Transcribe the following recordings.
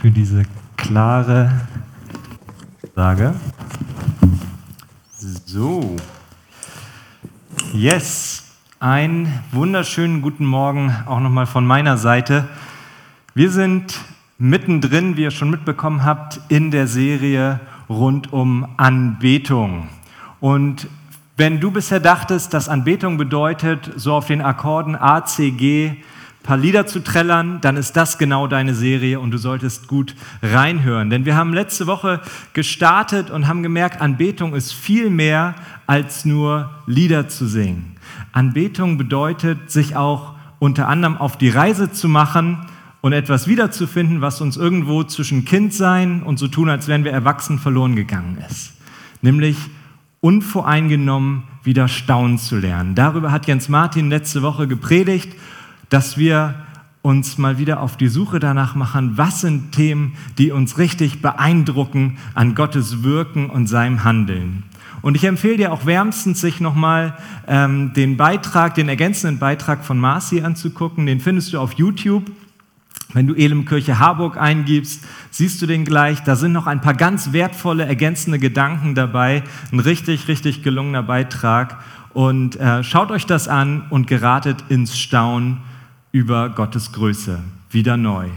für diese klare Sage. So. Yes. Einen wunderschönen guten Morgen auch nochmal von meiner Seite. Wir sind mittendrin, wie ihr schon mitbekommen habt, in der Serie rund um Anbetung. Und wenn du bisher dachtest, dass Anbetung bedeutet, so auf den Akkorden A, C, G, paar Lieder zu trällern, dann ist das genau deine Serie und du solltest gut reinhören. Denn wir haben letzte Woche gestartet und haben gemerkt, Anbetung ist viel mehr als nur Lieder zu singen. Anbetung bedeutet, sich auch unter anderem auf die Reise zu machen und etwas wiederzufinden, was uns irgendwo zwischen Kindsein und so tun, als wären wir erwachsen verloren gegangen ist. Nämlich unvoreingenommen wieder staunen zu lernen. Darüber hat Jens Martin letzte Woche gepredigt dass wir uns mal wieder auf die Suche danach machen, was sind Themen, die uns richtig beeindrucken an Gottes Wirken und seinem Handeln. Und ich empfehle dir auch wärmstens, sich nochmal ähm, den Beitrag, den ergänzenden Beitrag von Marci anzugucken. Den findest du auf YouTube. Wenn du Elemkirche Harburg eingibst, siehst du den gleich. Da sind noch ein paar ganz wertvolle ergänzende Gedanken dabei. Ein richtig, richtig gelungener Beitrag. Und äh, schaut euch das an und geratet ins Staunen über Gottes Größe, wieder neu.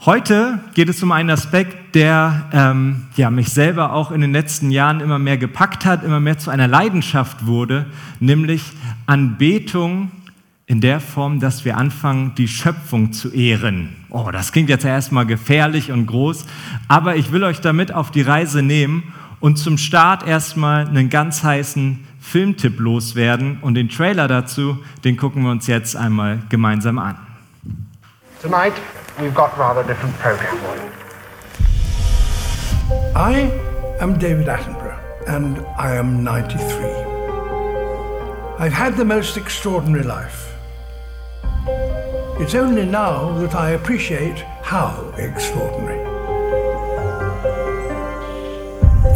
Heute geht es um einen Aspekt, der ähm, ja, mich selber auch in den letzten Jahren immer mehr gepackt hat, immer mehr zu einer Leidenschaft wurde, nämlich Anbetung in der Form, dass wir anfangen, die Schöpfung zu ehren. Oh, das klingt jetzt erstmal gefährlich und groß, aber ich will euch damit auf die Reise nehmen und zum Start erstmal einen ganz heißen Filmtipp loswerden und den Trailer dazu, den gucken wir uns jetzt einmal gemeinsam an. Tonight we've got rather different program for you. I am David Attenborough and I am 93. I've had the most extraordinary life. It's only now that I appreciate how extraordinary.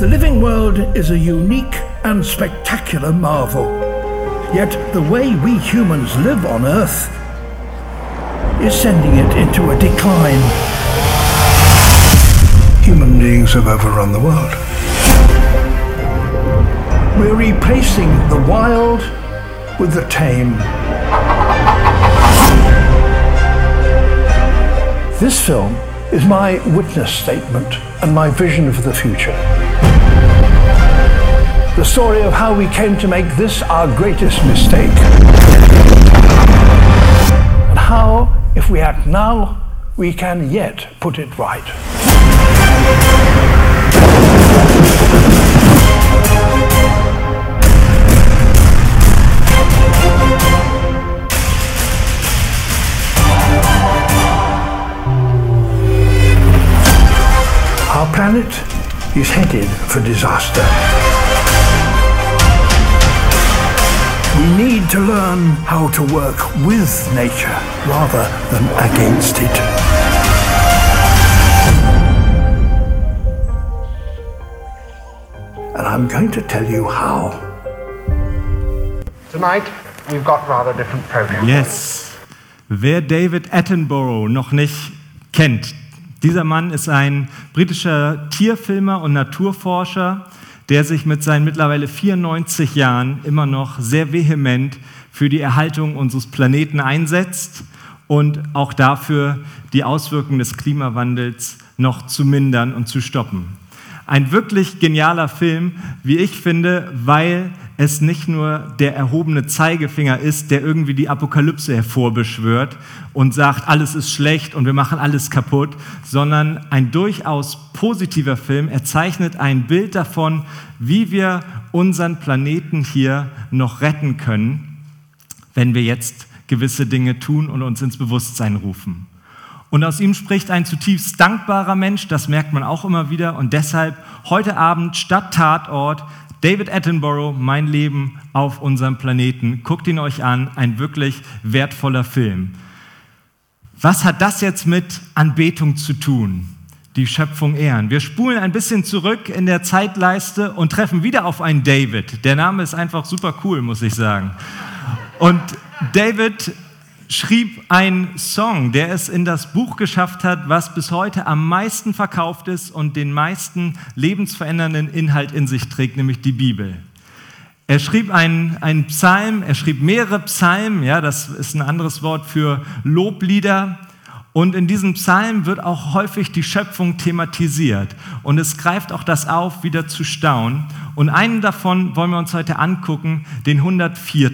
The living world is a unique and spectacular marvel. Yet the way we humans live on Earth is sending it into a decline. Human beings have overrun the world. We're replacing the wild with the tame. This film is my witness statement and my vision for the future the story of how we came to make this our greatest mistake. And how, if we act now, we can yet put it right. Our planet is headed for disaster. We need to learn how to work with nature rather than against it. And I'm going to tell you how. Tonight, we've got rather different programs. Yes. Wer David Attenborough noch nicht kennt, dieser Mann ist ein britischer Tierfilmer und Naturforscher, der sich mit seinen mittlerweile 94 Jahren immer noch sehr vehement für die Erhaltung unseres Planeten einsetzt und auch dafür, die Auswirkungen des Klimawandels noch zu mindern und zu stoppen. Ein wirklich genialer Film, wie ich finde, weil es nicht nur der erhobene Zeigefinger ist, der irgendwie die Apokalypse hervorbeschwört und sagt, alles ist schlecht und wir machen alles kaputt, sondern ein durchaus positiver Film. Er zeichnet ein Bild davon, wie wir unseren Planeten hier noch retten können, wenn wir jetzt gewisse Dinge tun und uns ins Bewusstsein rufen. Und aus ihm spricht ein zutiefst dankbarer Mensch, das merkt man auch immer wieder. Und deshalb heute Abend statt Tatort David Attenborough, Mein Leben auf unserem Planeten. Guckt ihn euch an, ein wirklich wertvoller Film. Was hat das jetzt mit Anbetung zu tun? Die Schöpfung ehren. Wir spulen ein bisschen zurück in der Zeitleiste und treffen wieder auf einen David. Der Name ist einfach super cool, muss ich sagen. Und David schrieb einen Song, der es in das Buch geschafft hat, was bis heute am meisten verkauft ist und den meisten lebensverändernden Inhalt in sich trägt, nämlich die Bibel. Er schrieb einen, einen Psalm, er schrieb mehrere Psalmen, ja, das ist ein anderes Wort für Loblieder. Und in diesem Psalm wird auch häufig die Schöpfung thematisiert. Und es greift auch das auf, wieder zu staunen. Und einen davon wollen wir uns heute angucken, den 104.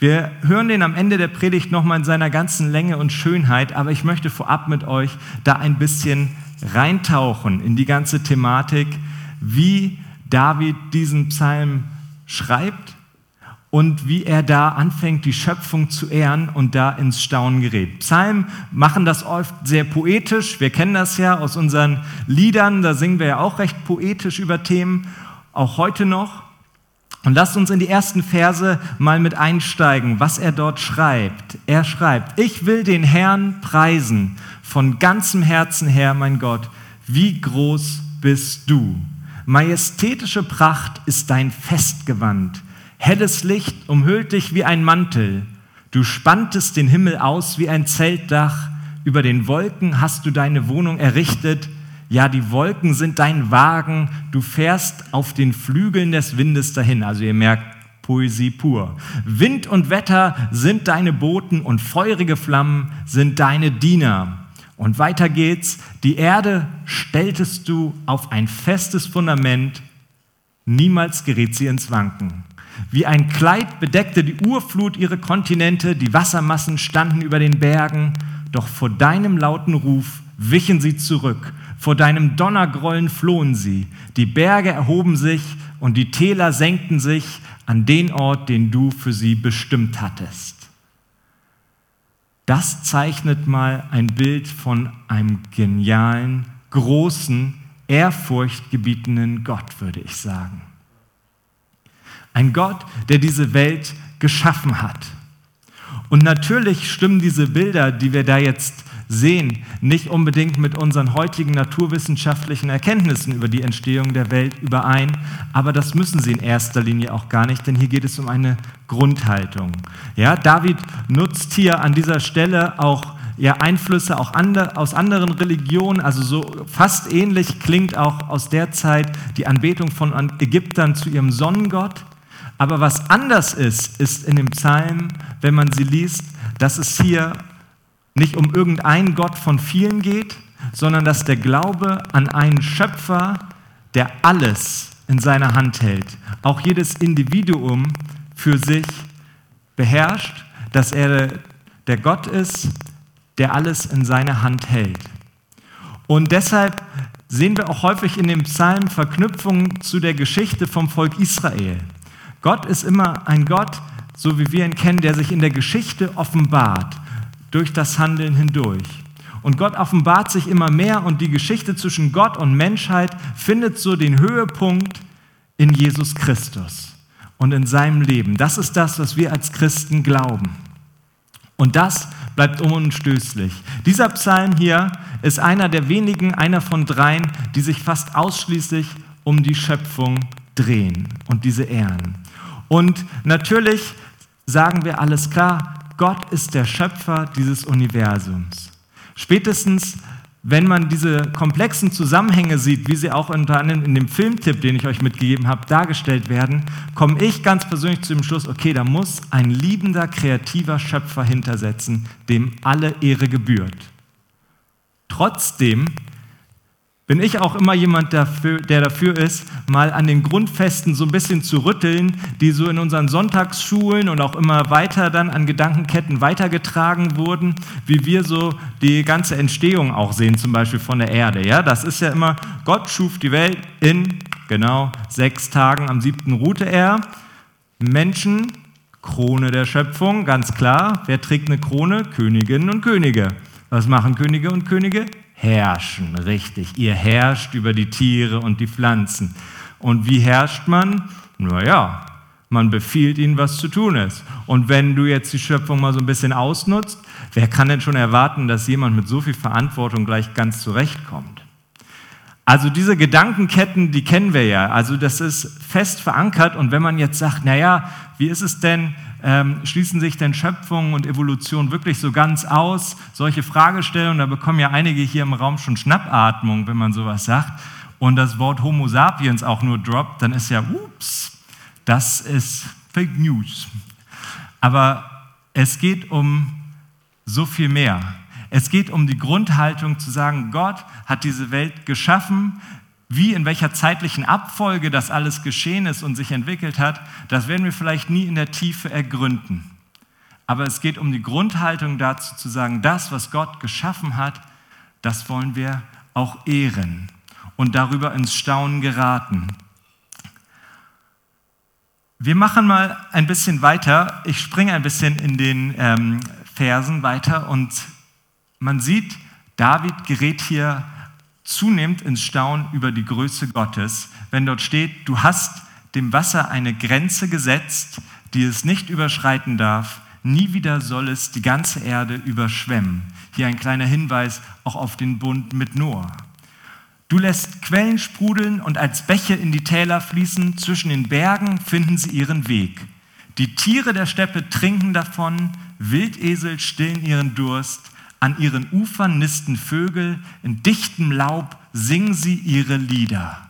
Wir hören den am Ende der Predigt nochmal in seiner ganzen Länge und Schönheit, aber ich möchte vorab mit euch da ein bisschen reintauchen in die ganze Thematik, wie David diesen Psalm schreibt und wie er da anfängt, die Schöpfung zu ehren und da ins Staunen gerät. Psalmen machen das oft sehr poetisch. Wir kennen das ja aus unseren Liedern, da singen wir ja auch recht poetisch über Themen, auch heute noch. Und lasst uns in die ersten Verse mal mit einsteigen, was er dort schreibt. Er schreibt, ich will den Herrn preisen von ganzem Herzen her, mein Gott, wie groß bist du. Majestätische Pracht ist dein Festgewand. Helles Licht umhüllt dich wie ein Mantel. Du spanntest den Himmel aus wie ein Zeltdach. Über den Wolken hast du deine Wohnung errichtet. Ja, die Wolken sind dein Wagen. Du fährst auf den Flügeln des Windes dahin. Also ihr merkt, Poesie pur. Wind und Wetter sind deine Boten und feurige Flammen sind deine Diener. Und weiter geht's. Die Erde stelltest du auf ein festes Fundament. Niemals gerät sie ins Wanken. Wie ein Kleid bedeckte die Urflut ihre Kontinente, die Wassermassen standen über den Bergen, doch vor deinem lauten Ruf wichen sie zurück, vor deinem Donnergrollen flohen sie, die Berge erhoben sich und die Täler senkten sich an den Ort, den du für sie bestimmt hattest. Das zeichnet mal ein Bild von einem genialen, großen, ehrfurchtgebietenden Gott, würde ich sagen. Ein Gott, der diese Welt geschaffen hat. Und natürlich stimmen diese Bilder, die wir da jetzt sehen, nicht unbedingt mit unseren heutigen naturwissenschaftlichen Erkenntnissen über die Entstehung der Welt überein, aber das müssen sie in erster Linie auch gar nicht, denn hier geht es um eine Grundhaltung. Ja, David nutzt hier an dieser Stelle auch ja, Einflüsse auch andre, aus anderen Religionen, also so fast ähnlich klingt auch aus der Zeit die Anbetung von Ägyptern zu ihrem Sonnengott. Aber was anders ist, ist in dem Psalm, wenn man sie liest, dass es hier nicht um irgendeinen Gott von vielen geht, sondern dass der Glaube an einen Schöpfer, der alles in seiner Hand hält, auch jedes Individuum für sich beherrscht, dass er der Gott ist, der alles in seiner Hand hält. Und deshalb sehen wir auch häufig in dem Psalm Verknüpfungen zu der Geschichte vom Volk Israel. Gott ist immer ein Gott, so wie wir ihn kennen, der sich in der Geschichte offenbart, durch das Handeln hindurch. Und Gott offenbart sich immer mehr und die Geschichte zwischen Gott und Menschheit findet so den Höhepunkt in Jesus Christus und in seinem Leben. Das ist das, was wir als Christen glauben. Und das bleibt unumstößlich. Dieser Psalm hier ist einer der wenigen, einer von dreien, die sich fast ausschließlich um die Schöpfung drehen und diese ehren. Und natürlich sagen wir alles klar, Gott ist der Schöpfer dieses Universums. Spätestens, wenn man diese komplexen Zusammenhänge sieht, wie sie auch unter anderem in dem Filmtipp, den ich euch mitgegeben habe, dargestellt werden, komme ich ganz persönlich zu dem Schluss, okay, da muss ein liebender, kreativer Schöpfer hintersetzen, dem alle Ehre gebührt. Trotzdem bin ich auch immer jemand, dafür, der dafür ist, mal an den Grundfesten so ein bisschen zu rütteln, die so in unseren Sonntagsschulen und auch immer weiter dann an Gedankenketten weitergetragen wurden, wie wir so die ganze Entstehung auch sehen, zum Beispiel von der Erde. Ja, das ist ja immer, Gott schuf die Welt in genau sechs Tagen, am siebten ruhte er. Menschen, Krone der Schöpfung, ganz klar. Wer trägt eine Krone? Königinnen und Könige. Was machen Könige und Könige? Herrschen, richtig. Ihr herrscht über die Tiere und die Pflanzen. Und wie herrscht man? Naja, man befiehlt ihnen, was zu tun ist. Und wenn du jetzt die Schöpfung mal so ein bisschen ausnutzt, wer kann denn schon erwarten, dass jemand mit so viel Verantwortung gleich ganz zurechtkommt? Also diese Gedankenketten, die kennen wir ja. Also das ist fest verankert. Und wenn man jetzt sagt, naja, wie ist es denn, ähm, schließen sich denn Schöpfung und Evolution wirklich so ganz aus? Solche Fragestellungen, da bekommen ja einige hier im Raum schon Schnappatmung, wenn man sowas sagt. Und das Wort Homo sapiens auch nur droppt, dann ist ja, ups, das ist Fake News. Aber es geht um so viel mehr. Es geht um die Grundhaltung zu sagen, Gott hat diese Welt geschaffen, wie in welcher zeitlichen Abfolge das alles geschehen ist und sich entwickelt hat, das werden wir vielleicht nie in der Tiefe ergründen. Aber es geht um die Grundhaltung dazu zu sagen, das, was Gott geschaffen hat, das wollen wir auch ehren und darüber ins Staunen geraten. Wir machen mal ein bisschen weiter. Ich springe ein bisschen in den ähm, Versen weiter und man sieht, David gerät hier zunehmend ins Staunen über die Größe Gottes, wenn dort steht, du hast dem Wasser eine Grenze gesetzt, die es nicht überschreiten darf, nie wieder soll es die ganze Erde überschwemmen. Hier ein kleiner Hinweis auch auf den Bund mit Noah. Du lässt Quellen sprudeln und als Bäche in die Täler fließen, zwischen den Bergen finden sie ihren Weg. Die Tiere der Steppe trinken davon, Wildesel stillen ihren Durst, an ihren Ufern nisten Vögel, in dichtem Laub singen sie ihre Lieder.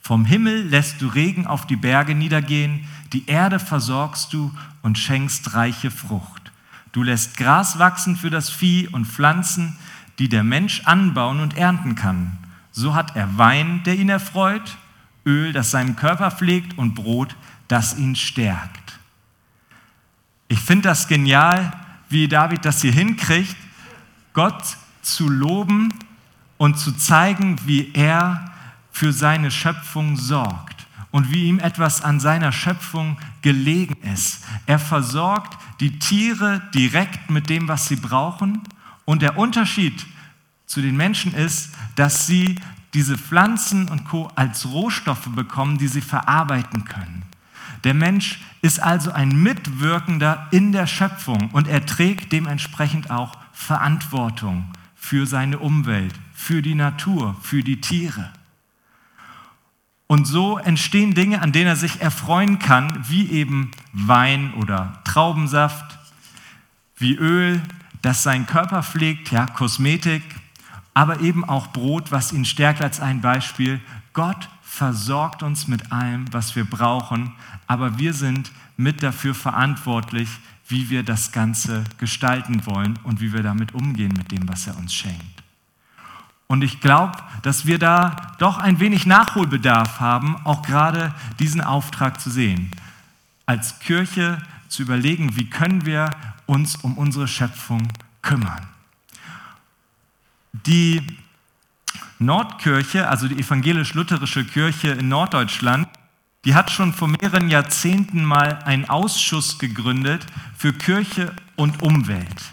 Vom Himmel lässt du Regen auf die Berge niedergehen, die Erde versorgst du und schenkst reiche Frucht. Du lässt Gras wachsen für das Vieh und Pflanzen, die der Mensch anbauen und ernten kann. So hat er Wein, der ihn erfreut, Öl, das seinen Körper pflegt und Brot, das ihn stärkt. Ich finde das genial, wie David das hier hinkriegt, Gott zu loben und zu zeigen, wie er für seine Schöpfung sorgt und wie ihm etwas an seiner Schöpfung gelegen ist. Er versorgt die Tiere direkt mit dem, was sie brauchen. Und der Unterschied zu den Menschen ist, dass sie diese Pflanzen und Co. als Rohstoffe bekommen, die sie verarbeiten können. Der Mensch ist also ein Mitwirkender in der Schöpfung und er trägt dementsprechend auch Verantwortung für seine Umwelt, für die Natur, für die Tiere. Und so entstehen Dinge, an denen er sich erfreuen kann, wie eben Wein oder Traubensaft, wie Öl, das seinen Körper pflegt, ja, Kosmetik, aber eben auch Brot, was ihn stärkt als ein Beispiel. Gott versorgt uns mit allem, was wir brauchen, aber wir sind mit dafür verantwortlich, wie wir das Ganze gestalten wollen und wie wir damit umgehen mit dem, was er uns schenkt. Und ich glaube, dass wir da doch ein wenig Nachholbedarf haben, auch gerade diesen Auftrag zu sehen. Als Kirche zu überlegen, wie können wir uns um unsere Schöpfung kümmern. Die Nordkirche, also die evangelisch-lutherische Kirche in Norddeutschland, die hat schon vor mehreren Jahrzehnten mal einen Ausschuss gegründet für Kirche und Umwelt.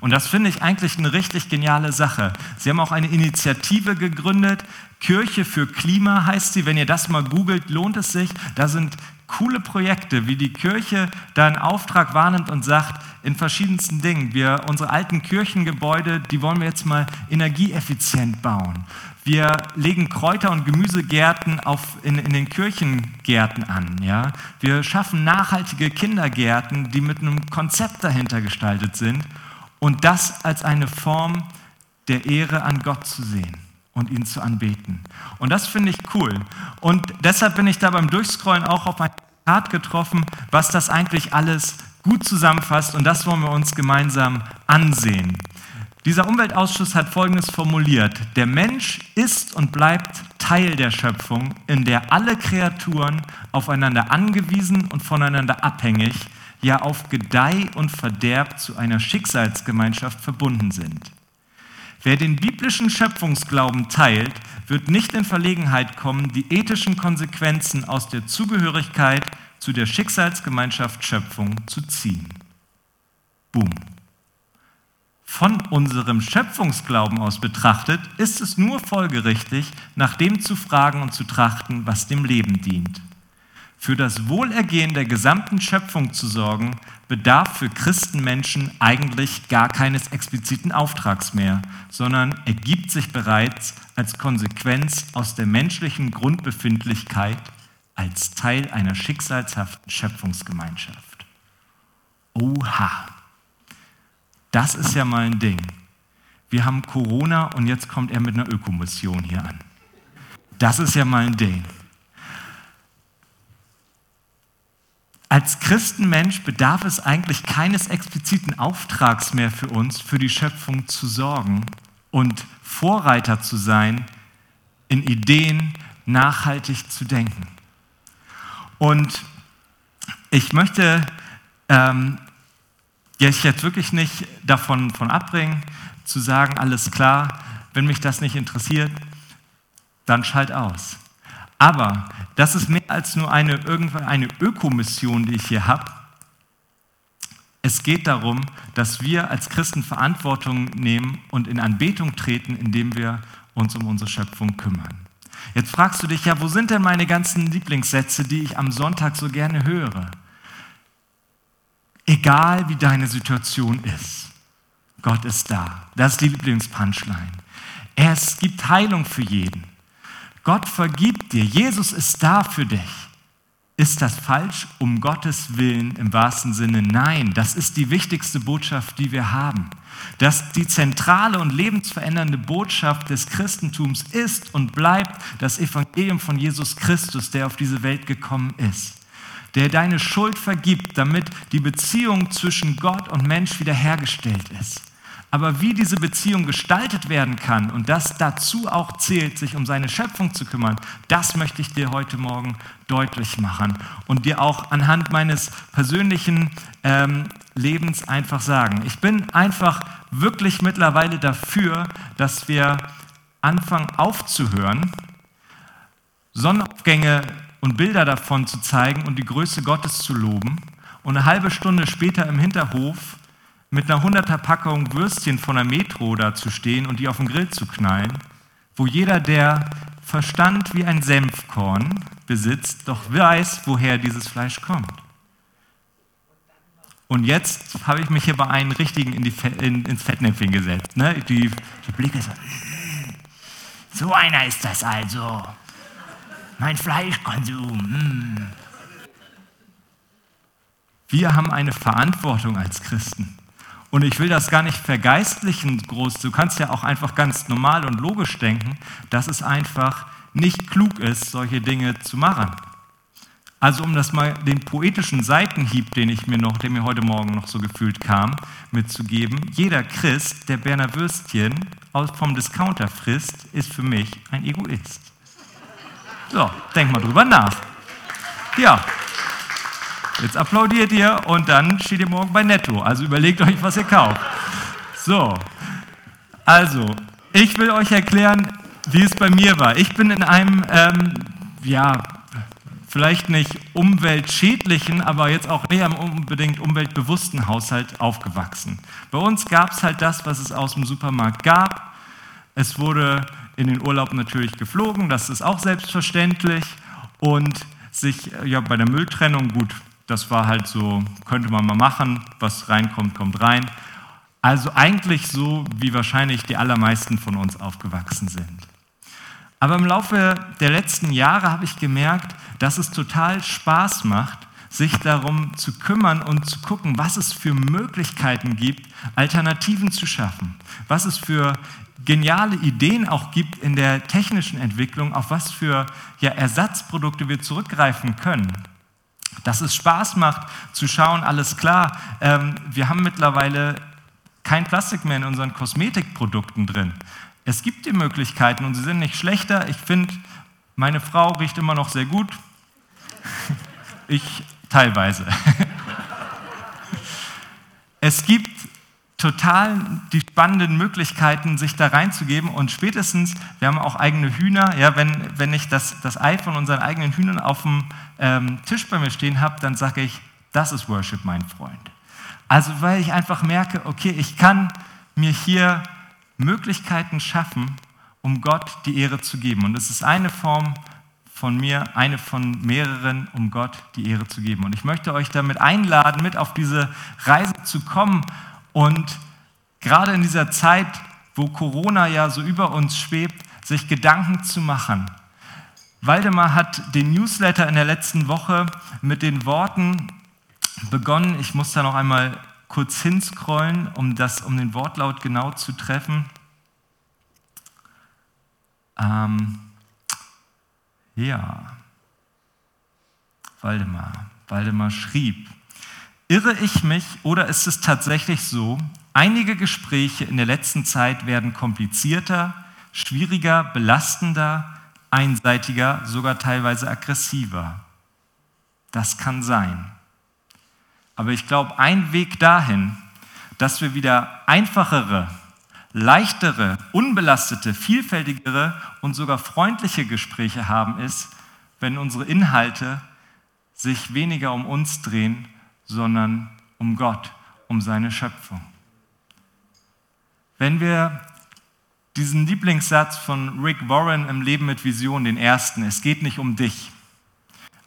Und das finde ich eigentlich eine richtig geniale Sache. Sie haben auch eine Initiative gegründet, Kirche für Klima heißt sie. Wenn ihr das mal googelt, lohnt es sich. Da sind coole Projekte, wie die Kirche da einen Auftrag wahrnimmt und sagt, in verschiedensten Dingen, wir, unsere alten Kirchengebäude, die wollen wir jetzt mal energieeffizient bauen. Wir legen Kräuter- und Gemüsegärten auf, in, in den Kirchengärten an. Ja? Wir schaffen nachhaltige Kindergärten, die mit einem Konzept dahinter gestaltet sind. Und das als eine Form der Ehre an Gott zu sehen und ihn zu anbeten. Und das finde ich cool. Und deshalb bin ich da beim Durchscrollen auch auf ein Zitat getroffen, was das eigentlich alles gut zusammenfasst. Und das wollen wir uns gemeinsam ansehen. Dieser Umweltausschuss hat Folgendes formuliert. Der Mensch ist und bleibt Teil der Schöpfung, in der alle Kreaturen aufeinander angewiesen und voneinander abhängig, ja auf Gedeih und Verderb zu einer Schicksalsgemeinschaft verbunden sind. Wer den biblischen Schöpfungsglauben teilt, wird nicht in Verlegenheit kommen, die ethischen Konsequenzen aus der Zugehörigkeit zu der Schicksalsgemeinschaft Schöpfung zu ziehen. Boom. Von unserem Schöpfungsglauben aus betrachtet, ist es nur folgerichtig, nach dem zu fragen und zu trachten, was dem Leben dient. Für das Wohlergehen der gesamten Schöpfung zu sorgen, bedarf für Christenmenschen eigentlich gar keines expliziten Auftrags mehr, sondern ergibt sich bereits als Konsequenz aus der menschlichen Grundbefindlichkeit als Teil einer schicksalshaften Schöpfungsgemeinschaft. oha, das ist ja mal ein Ding. Wir haben Corona und jetzt kommt er mit einer Ökomission hier an. Das ist ja mal ein Ding. Als Christenmensch bedarf es eigentlich keines expliziten Auftrags mehr für uns, für die Schöpfung zu sorgen und Vorreiter zu sein, in Ideen nachhaltig zu denken. Und ich möchte ähm, jetzt wirklich nicht davon von abbringen, zu sagen, alles klar, wenn mich das nicht interessiert, dann schalt aus. Aber das ist mehr als nur eine, irgendwann eine Ökomission, die ich hier habe. Es geht darum, dass wir als Christen Verantwortung nehmen und in Anbetung treten, indem wir uns um unsere Schöpfung kümmern. Jetzt fragst du dich ja, wo sind denn meine ganzen Lieblingssätze, die ich am Sonntag so gerne höre? Egal wie deine Situation ist, Gott ist da. Das ist die Lieblingspunchline. Es gibt Heilung für jeden. Gott vergibt dir, Jesus ist da für dich. Ist das falsch? Um Gottes Willen im wahrsten Sinne nein. Das ist die wichtigste Botschaft, die wir haben. Dass die zentrale und lebensverändernde Botschaft des Christentums ist und bleibt das Evangelium von Jesus Christus, der auf diese Welt gekommen ist. Der deine Schuld vergibt, damit die Beziehung zwischen Gott und Mensch wiederhergestellt ist. Aber wie diese Beziehung gestaltet werden kann und das dazu auch zählt, sich um seine Schöpfung zu kümmern, das möchte ich dir heute Morgen deutlich machen und dir auch anhand meines persönlichen ähm, Lebens einfach sagen. Ich bin einfach wirklich mittlerweile dafür, dass wir anfangen aufzuhören, Sonnenaufgänge und Bilder davon zu zeigen und die Größe Gottes zu loben und eine halbe Stunde später im Hinterhof mit einer hunderter Packung Würstchen von der Metro da zu stehen und die auf den Grill zu knallen, wo jeder, der Verstand wie ein Senfkorn besitzt, doch weiß, woher dieses Fleisch kommt. Und jetzt habe ich mich hier bei einem richtigen in die, in, ins Fettnäpfchen gesetzt. Ne? Die, die Blicke so, so einer ist das also. Mein Fleischkonsum. Mm. Wir haben eine Verantwortung als Christen. Und ich will das gar nicht vergeistlichen groß. Du kannst ja auch einfach ganz normal und logisch denken, dass es einfach nicht klug ist, solche Dinge zu machen. Also um das mal den poetischen Seitenhieb, den ich mir noch, der mir heute Morgen noch so gefühlt kam, mitzugeben. Jeder Christ, der Berner Würstchen vom Discounter frisst, ist für mich ein Egoist. So, denk mal drüber nach. Ja, Jetzt applaudiert ihr und dann steht ihr morgen bei Netto. Also überlegt euch, was ihr kauft. So, also, ich will euch erklären, wie es bei mir war. Ich bin in einem, ähm, ja, vielleicht nicht umweltschädlichen, aber jetzt auch nicht unbedingt umweltbewussten Haushalt aufgewachsen. Bei uns gab es halt das, was es aus dem Supermarkt gab. Es wurde in den Urlaub natürlich geflogen, das ist auch selbstverständlich. Und sich ja bei der Mülltrennung gut das war halt so, könnte man mal machen, was reinkommt, kommt rein. Also eigentlich so, wie wahrscheinlich die allermeisten von uns aufgewachsen sind. Aber im Laufe der letzten Jahre habe ich gemerkt, dass es total Spaß macht, sich darum zu kümmern und zu gucken, was es für Möglichkeiten gibt, Alternativen zu schaffen, was es für geniale Ideen auch gibt in der technischen Entwicklung, auf was für ja, Ersatzprodukte wir zurückgreifen können dass es Spaß macht zu schauen, alles klar, ähm, wir haben mittlerweile kein Plastik mehr in unseren Kosmetikprodukten drin. Es gibt die Möglichkeiten und sie sind nicht schlechter. Ich finde, meine Frau riecht immer noch sehr gut. Ich teilweise. Es gibt total die spannenden Möglichkeiten, sich da reinzugeben. Und spätestens, wir haben auch eigene Hühner, ja, wenn, wenn ich das, das Ei von unseren eigenen Hühnern auf dem ähm, Tisch bei mir stehen habe, dann sage ich, das ist Worship, mein Freund. Also weil ich einfach merke, okay, ich kann mir hier Möglichkeiten schaffen, um Gott die Ehre zu geben. Und es ist eine Form von mir, eine von mehreren, um Gott die Ehre zu geben. Und ich möchte euch damit einladen, mit auf diese Reise zu kommen und gerade in dieser Zeit, wo Corona ja so über uns schwebt, sich Gedanken zu machen. Waldemar hat den Newsletter in der letzten Woche mit den Worten begonnen, ich muss da noch einmal kurz hinscrollen, um, das, um den Wortlaut genau zu treffen. Ähm, ja, Waldemar. Waldemar schrieb, irre ich mich oder ist es tatsächlich so, einige Gespräche in der letzten Zeit werden komplizierter, schwieriger, belastender, einseitiger, sogar teilweise aggressiver. Das kann sein. Aber ich glaube, ein Weg dahin, dass wir wieder einfachere, leichtere, unbelastete, vielfältigere und sogar freundliche Gespräche haben, ist, wenn unsere Inhalte sich weniger um uns drehen, sondern um Gott, um seine Schöpfung. Wenn wir diesen Lieblingssatz von Rick Warren im Leben mit Vision, den ersten, es geht nicht um dich,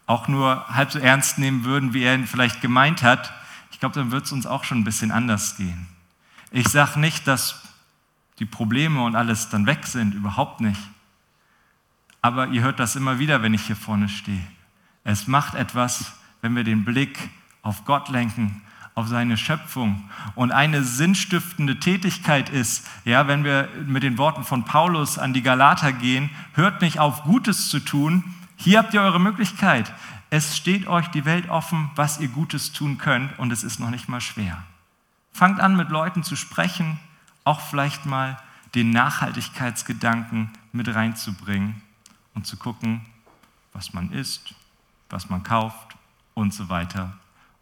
auch nur halb so ernst nehmen würden, wie er ihn vielleicht gemeint hat, ich glaube, dann wird es uns auch schon ein bisschen anders gehen. Ich sage nicht, dass die Probleme und alles dann weg sind, überhaupt nicht. Aber ihr hört das immer wieder, wenn ich hier vorne stehe. Es macht etwas, wenn wir den Blick auf Gott lenken, auf seine Schöpfung. Und eine sinnstiftende Tätigkeit ist, ja, wenn wir mit den Worten von Paulus an die Galater gehen, hört nicht auf, Gutes zu tun. Hier habt ihr eure Möglichkeit. Es steht euch die Welt offen, was ihr Gutes tun könnt und es ist noch nicht mal schwer. Fangt an, mit Leuten zu sprechen, auch vielleicht mal den Nachhaltigkeitsgedanken mit reinzubringen und zu gucken, was man isst, was man kauft und so weiter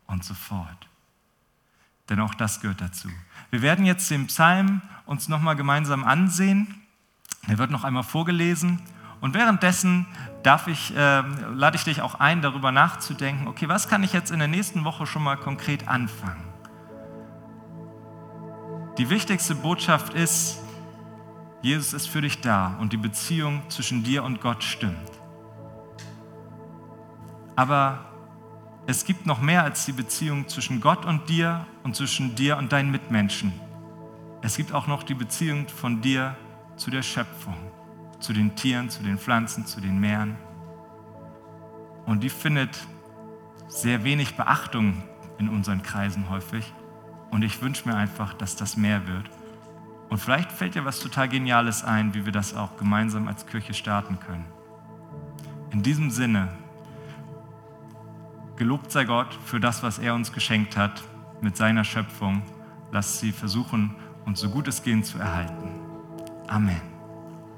und so fort. Denn auch das gehört dazu. Wir werden jetzt den Psalm uns nochmal gemeinsam ansehen. Er wird noch einmal vorgelesen. Und währenddessen darf ich, äh, lade ich dich auch ein, darüber nachzudenken, okay, was kann ich jetzt in der nächsten Woche schon mal konkret anfangen? Die wichtigste Botschaft ist, Jesus ist für dich da und die Beziehung zwischen dir und Gott stimmt. Aber es gibt noch mehr als die Beziehung zwischen Gott und dir und zwischen dir und deinen Mitmenschen. Es gibt auch noch die Beziehung von dir zu der Schöpfung, zu den Tieren, zu den Pflanzen, zu den Meeren. Und die findet sehr wenig Beachtung in unseren Kreisen häufig. Und ich wünsche mir einfach, dass das mehr wird. Und vielleicht fällt dir was total Geniales ein, wie wir das auch gemeinsam als Kirche starten können. In diesem Sinne Gelobt sei Gott für das, was er uns geschenkt hat mit seiner Schöpfung. Lasst sie versuchen, uns so gut es geht zu erhalten. Amen.